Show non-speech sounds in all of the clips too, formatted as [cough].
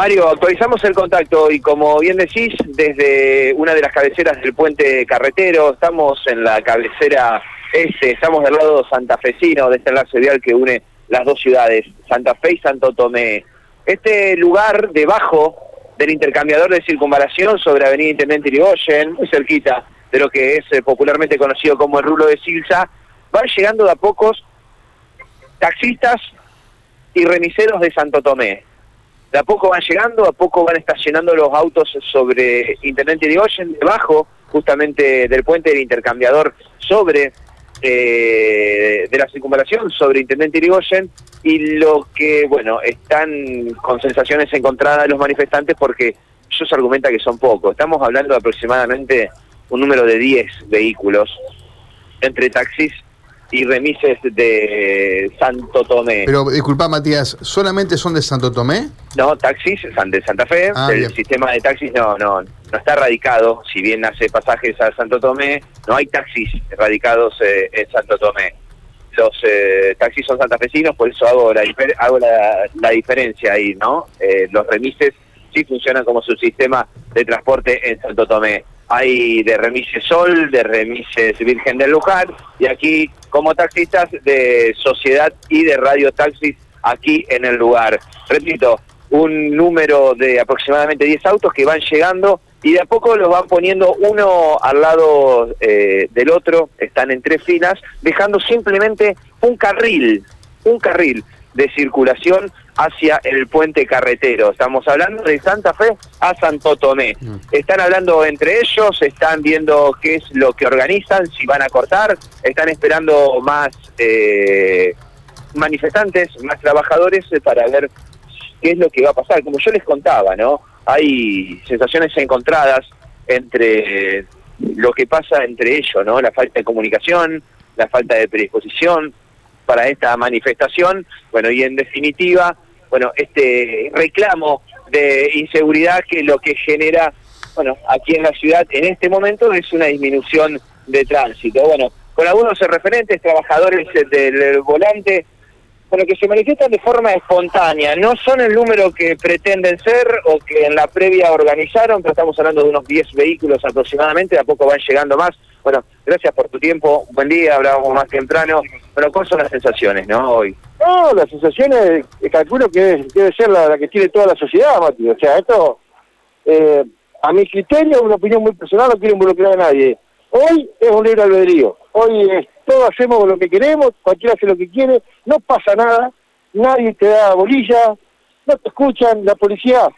Mario, actualizamos el contacto y como bien decís, desde una de las cabeceras del puente carretero, estamos en la cabecera este, estamos del lado santafesino de este enlace vial que une las dos ciudades, Santa Fe y Santo Tomé. Este lugar debajo del intercambiador de circunvalación sobre Avenida Intendente Irigoyen, muy cerquita de lo que es eh, popularmente conocido como el rulo de Silsa, van llegando de a pocos taxistas y remiseros de Santo Tomé. De a poco van llegando, a poco van estacionando los autos sobre Intendente Irigoyen, debajo justamente del puente del intercambiador sobre eh, de la circunvalación sobre Intendente Irigoyen y lo que, bueno, están con sensaciones encontradas los manifestantes porque ellos argumentan que son pocos. Estamos hablando de aproximadamente un número de 10 vehículos entre taxis y remises de Santo Tomé. Pero disculpa Matías, ¿solamente son de Santo Tomé? No, taxis de Santa Fe, ah, el sistema de taxis no, no, no está radicado, si bien hace pasajes a Santo Tomé, no hay taxis radicados eh, en Santo Tomé. Los eh, taxis son santafesinos, por eso hago la, hago la, diferencia ahí, ¿no? Eh, los remises sí funcionan como su sistema de transporte en Santo Tomé hay de Remises Sol, de Remises Virgen del Lujar, y aquí como taxistas de Sociedad y de Radio Taxis aquí en el lugar. Repito, un número de aproximadamente 10 autos que van llegando y de a poco los van poniendo uno al lado eh, del otro, están en tres filas, dejando simplemente un carril, un carril de circulación hacia el puente carretero. Estamos hablando de Santa Fe a Santo Tomé. Mm. Están hablando entre ellos, están viendo qué es lo que organizan, si van a cortar, están esperando más eh, manifestantes, más trabajadores eh, para ver qué es lo que va a pasar. Como yo les contaba, ¿no? Hay sensaciones encontradas entre lo que pasa entre ellos, ¿no? La falta de comunicación, la falta de predisposición, para esta manifestación. Bueno, y en definitiva, bueno, este reclamo de inseguridad que lo que genera, bueno, aquí en la ciudad en este momento es una disminución de tránsito. Bueno, con algunos referentes, trabajadores del volante, bueno, que se manifiestan de forma espontánea, no son el número que pretenden ser o que en la previa organizaron, pero estamos hablando de unos 10 vehículos aproximadamente, a poco van llegando más. Bueno, gracias por tu tiempo, buen día, hablábamos más temprano, pero ¿cuáles son las sensaciones, no, hoy? No, las sensaciones, eh, calculo que debe ser la, que tiene toda la sociedad, Mati, o sea, esto, eh, a mi criterio, una opinión muy personal, no quiero involucrar a nadie. Hoy es un libre albedrío, hoy es todos hacemos lo que queremos, cualquiera hace lo que quiere, no pasa nada, nadie te da bolilla, no te escuchan, la policía,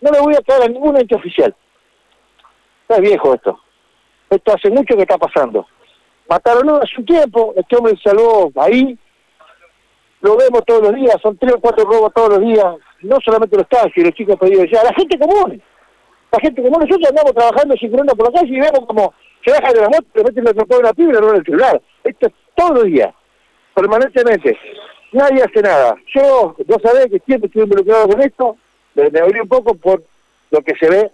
no le voy a caer a ningún ente oficial. es viejo esto. Esto hace mucho que está pasando. Mataron hace un tiempo, este hombre salvó ahí, lo vemos todos los días, son tres o cuatro robos todos los días, no solamente los taxis, los chicos pedidos ya, la gente común, la gente común, nosotros andamos trabajando circulando por la calle y vemos como se baja de la moto, se meten la tropa de una piba y le el celular. Esto es todo el día, permanentemente. Nadie hace nada. Yo, vos sabés que siempre estoy involucrado con esto, me, abrí un poco por lo que se ve.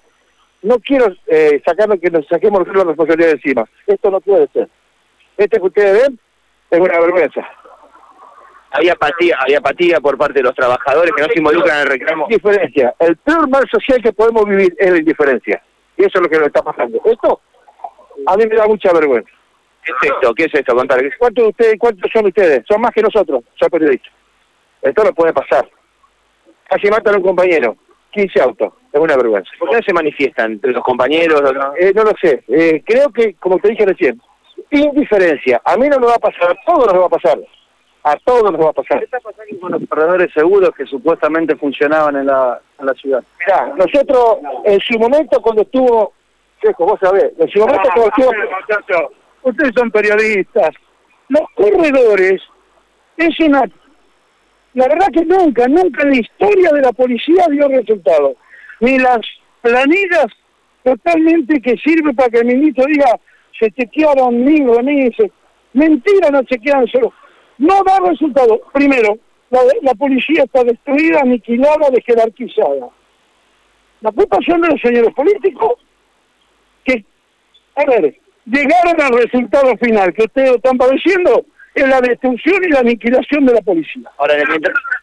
No quiero eh, sacarlo que nos saquemos la responsabilidad de encima. Esto no puede ser. Este que ustedes ven es una vergüenza. Hay apatía, hay apatía por parte de los trabajadores que no se involucran en el reclamo. Indiferencia. El peor mal social que podemos vivir es la indiferencia. Y eso es lo que nos está pasando. Esto a mí me da mucha vergüenza. ¿Qué es esto? ¿Qué es esto? Contar. ¿Cuántos, ustedes, ¿Cuántos son ustedes? Son más que nosotros, soy periodista. Esto no puede pasar. Casi matan a un compañero. 15 autos. Es una vergüenza. ¿Por qué no se manifiestan los compañeros? Eh, no lo sé. Eh, creo que, como te dije recién, indiferencia. A mí no me va a pasar, a todos nos va a pasar. A todos nos va a pasar. ¿Qué está pasando con los corredores seguros que supuestamente funcionaban en la, en la ciudad? Mirá, nosotros en su momento cuando estuvo vos sabés, en su momento cuando estuvo... Ustedes son periodistas. Los corredores es una... La verdad que nunca, nunca en la historia de la policía dio resultado. Ni las planillas totalmente que sirve para que el ministro diga se chequearon mil remises. Mentira, no chequean solo. No da resultado. Primero, la, la policía está destruida, aniquilada, jerarquizada. La culpa son de los señores políticos que, a ver, llegaron al resultado final que ustedes están padeciendo es la destrucción y la aniquilación de la policía. Ahora,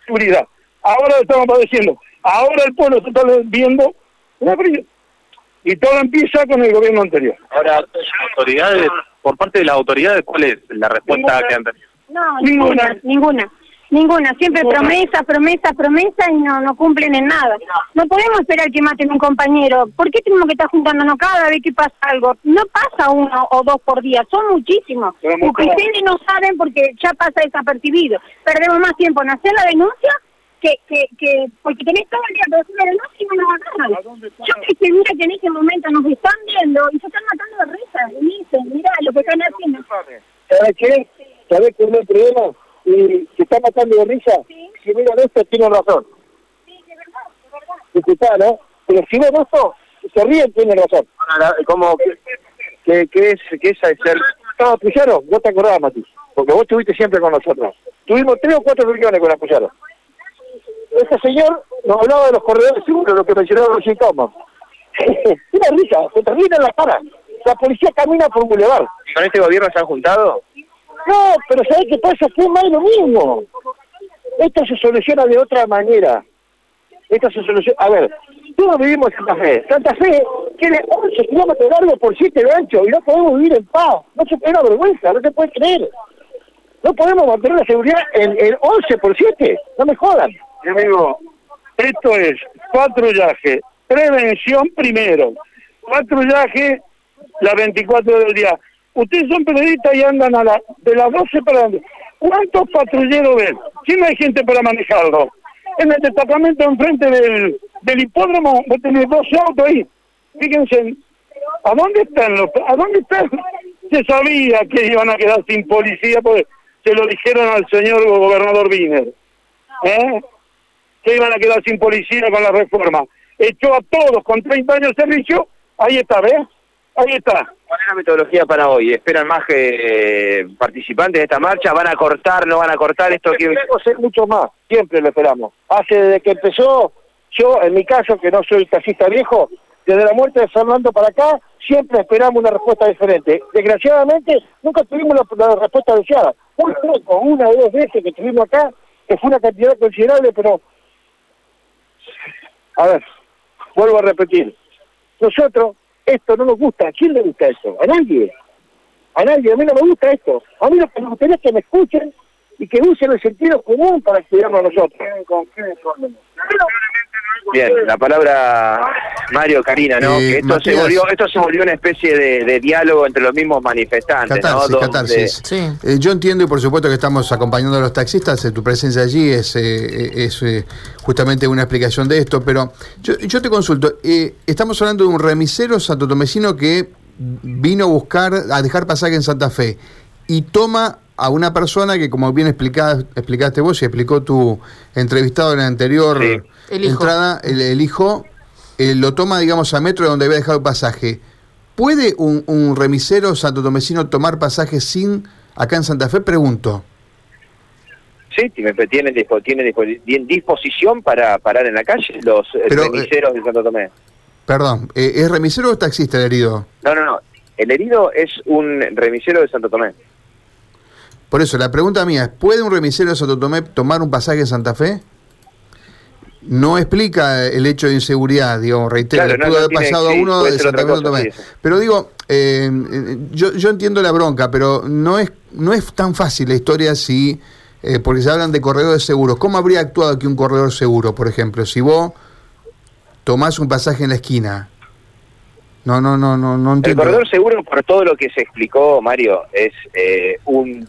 seguridad. Ahora lo estamos padeciendo. Ahora el pueblo se está viendo una y todo empieza con el gobierno anterior. Ahora, autoridades, por parte de las autoridades, ¿cuál es la respuesta que han tenido? No, ninguna, ninguna. Ninguna, siempre promesa, promesa, promesa y no, no cumplen en nada. No podemos esperar que maten a un compañero. ¿Por qué tenemos que estar juntándonos cada vez que pasa algo? No pasa uno o dos por día, son muchísimos. Ustedes no saben porque ya pasa desapercibido. Perdemos más tiempo en hacer la denuncia que, que, que porque tenés todo el día para hacer la denuncia y no nos agarran. Yo estoy segura que en este momento nos están viendo y se están matando de risa. Y dicen, mirá lo que están haciendo. ¿Sabes qué? ¿Sabes qué es el problema? y se está matando de risa, si miran esto, tiene razón. Sí, de verdad, de verdad. ¿no? Pero si ven esto, se ríen, tiene razón. ¿Cómo, qué, qué, es, qué es ser? No, Puyaro, vos te acordás, Mati, porque vos estuviste siempre con nosotros. Tuvimos tres o cuatro reuniones con la Puyaro. Este señor nos hablaba de los corredores seguros, lo que mencionaba Roger Thomas. [laughs] Una risa, se te ríen en la cara. La policía camina por un bulevar. ¿Con este gobierno se han juntado? No, pero ¿sabes qué pasa? Que es más lo mismo. Esto se soluciona de otra manera. Esto se soluciona... A ver, todos vivimos en Santa Fe. Santa Fe tiene 11 kilómetros largo por 7 de ancho y no podemos vivir en paz. No se puede vergüenza, no se puede creer. No podemos mantener la seguridad en, el 11 por 7. No me jodan. Mi amigo, esto es patrullaje, prevención primero, patrullaje las 24 del día. Ustedes son periodistas y andan a la, de las 12 para donde. ¿Cuántos patrulleros ven? Si no hay gente para manejarlo. En el destacamento enfrente del, del hipódromo, vos tenés 12 autos ahí. Fíjense, ¿a dónde están los, a dónde están? Se sabía que iban a quedar sin policía porque se lo dijeron al señor gobernador Wiener. ¿Eh? Que iban a quedar sin policía con la reforma. Echó a todos con 30 años de servicio. Ahí está, ¿ves? Ahí está. ¿Cuál es la metodología para hoy? ¿Esperan más eh, participantes de esta marcha? ¿Van a cortar, no van a cortar esto? Que... ser mucho más, siempre lo esperamos. Hace desde que empezó, yo en mi caso, que no soy taxista viejo, desde la muerte de Fernando para acá, siempre esperamos una respuesta diferente. Desgraciadamente, nunca tuvimos la, respuesta deseada. Muy poco, una o dos veces que estuvimos acá, que fue una cantidad considerable, pero... A ver, vuelvo a repetir. Nosotros esto no nos gusta. ¿A quién le gusta eso? A nadie. A nadie. A mí no me gusta esto. A mí lo que me gustaría que me escuchen y que usen el sentido común para estudiarnos a nosotros. Bien, la palabra Mario Karina, ¿no? Eh, que esto se volvió, esto se volvió una especie de, diálogo entre los mismos manifestantes, catarsis, ¿no? Eh, yo entiendo y por supuesto que estamos acompañando a los taxistas, eh, tu presencia allí es, es justamente una explicación de esto, pero yo, yo te consulto, estamos hablando de un remisero santotomecino que vino a buscar, a dejar pasaje en Santa Fe y toma a una persona que, como bien explicaste vos y explicó tu entrevistado en la anterior entrada, el, hijo eh, lo toma, digamos, a metro de donde había dejado el pasaje. ¿Puede un, un remisero santotomecino tomar pasaje sin, acá en Santa Fe? Pregunto. Sí, tienen, tienen disposición para parar en la calle los eh, remiseros de Santo Tomé. Perdón, eh, ¿es remisero o taxista el herido? No, no, no. El herido es un remisero de Santo Tomé. Por eso, la pregunta mía es, ¿puede un remisero de Santo Tomé tomar un pasaje en Santa Fe? No explica el hecho de inseguridad, digo, reitero, pudo haber pasado a uno de Santa Tomé. Pero digo, eh, yo, yo entiendo la bronca, pero no es, no es tan fácil la historia si, eh, porque se hablan de corredores seguros. ¿Cómo habría actuado aquí un corredor seguro, por ejemplo? Si vos tomás un pasaje en la esquina, no, no, no, no, no entiendo. El corredor seguro, por todo lo que se explicó, Mario, es eh, un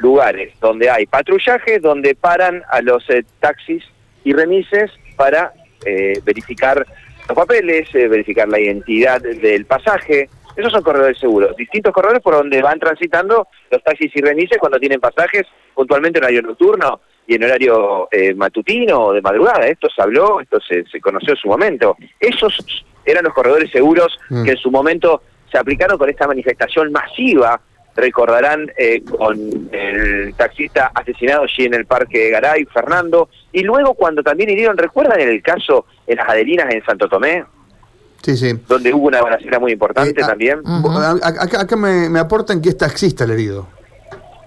lugares donde hay patrullaje, donde paran a los eh, taxis y remises para eh, verificar los papeles, eh, verificar la identidad del pasaje. Esos son corredores seguros, distintos corredores por donde van transitando los taxis y remises cuando tienen pasajes puntualmente en horario nocturno y en horario matutino o de madrugada. Esto se habló, esto se, conoció en su momento. Esos eran los corredores seguros mm. que en su momento se aplicaron con esta manifestación masiva recordarán eh, con el taxista asesinado allí en el Parque Garay, Fernando, y luego cuando también hirieron, ¿recuerdan el caso en las Adelinas en Santo Tomé? Sí, sí. Donde hubo una balacera muy importante eh, también. Acá, me, aportan que es taxista el herido,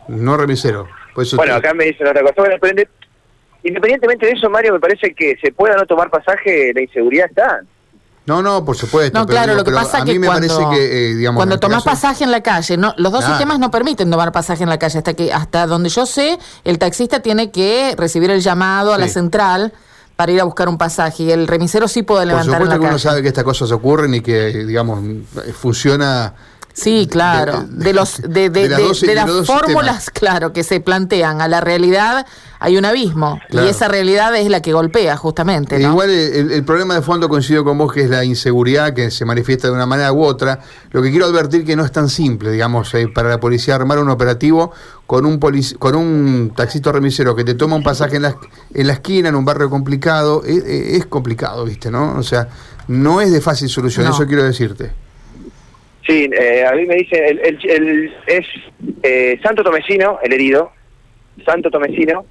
no remisero. bueno, acá me dicen otra cosa. Bueno, independientemente de eso, Mario, me parece que se pueda no tomar pasaje, la inseguridad está. No, no, por supuesto. No, claro, lo que pasa es que cuando, que, eh, digamos, cuando tomás pasaje en la calle, no, los dos sistemas no permiten tomar pasaje en la calle hasta que hasta donde yo sé, el taxista tiene que recibir el llamado a la central para ir a buscar un pasaje y el remisero sí puede levantar Por supuesto que uno sabe que estas cosas ocurren y que, digamos, funciona Sí, claro. De, los de, de, de, las fórmulas, claro, que se plantean a la realidad hay un abismo y esa realidad es la que golpea justamente. Igual el, problema de fondo coincido con vos que es la inseguridad que se manifiesta de una manera u otra. Lo que quiero advertir que no es tan simple, digamos, eh, para la policía armar un operativo con un con un taxista remisero que te toma un pasaje en la, en la esquina en un barrio complicado es, es complicado, viste, ¿no? O sea, no es de fácil solución. Eso quiero decirte. Sí, eh, a mí me dice, el, el, es eh, Santo Tomecino, el herido, Santo Tomecino,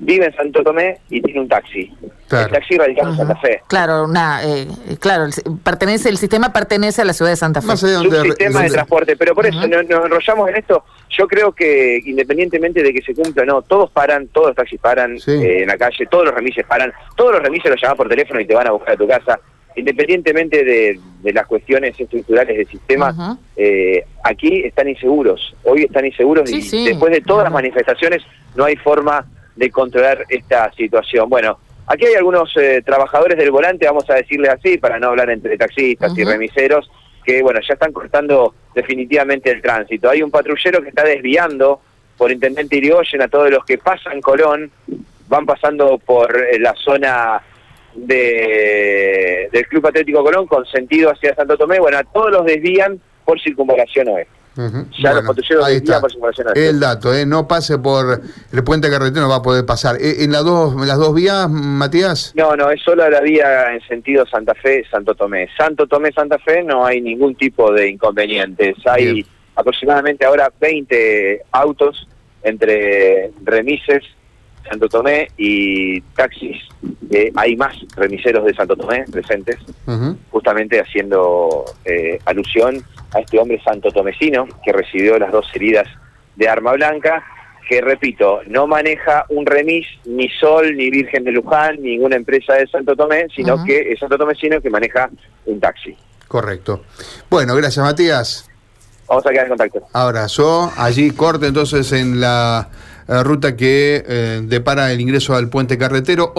vive en Santo Tomé y tiene un taxi. El taxi radicado en Santa Fe. Claro, una, eh, claro, pertenece, el sistema pertenece a la ciudad de Santa Fe. Es un sistema de transporte, pero por eso nos, enrollamos en esto. Yo creo que independientemente de que se cumpla o no, todos paran, todos los taxis paran en la calle, todos los remises paran, todos los remises los llaman por teléfono y te van a buscar a tu casa independientemente de, las cuestiones estructurales del sistema, eh, aquí están inseguros, hoy están inseguros y después de todas las manifestaciones no hay forma de controlar esta situación. Bueno, aquí hay algunos eh, trabajadores del volante, vamos a decirles así, para no hablar entre taxistas y remiseros, que bueno, ya están cortando definitivamente el tránsito. Hay un patrullero que está desviando por Intendente Irigoyen a todos los que pasan Colón, van pasando por eh, la zona de, del Club Atlético Colón con sentido hacia Santo Tomé, bueno, a todos los desvían por circunvalación oeste. Ya los patrulleros desvían por circunvalación oeste. El dato, ¿eh? no pase por el puente carretero, no va a poder pasar. ¿E, ¿En, las dos, las dos vías, Matías? No, no, es solo la vía en sentido Santa Fe, Santo Tomé. Santo Tomé, Santa Fe no hay ningún tipo de inconvenientes. Hay aproximadamente ahora 20 autos entre remises Santo Tomé y taxis. Eh, hay más remiseros de Santo Tomé presentes, justamente haciendo eh, alusión a este hombre santo tomecino que recibió las dos heridas de arma blanca, que repito, no maneja un remis, ni Sol, ni Virgen de Luján, ninguna empresa de Santo Tomé, sino que es santo tomecino que maneja un taxi. Correcto. Bueno, gracias Matías. Vamos a quedar en contacto. Abrazo. Allí corte entonces en la ruta que eh, depara el ingreso al puente carretero.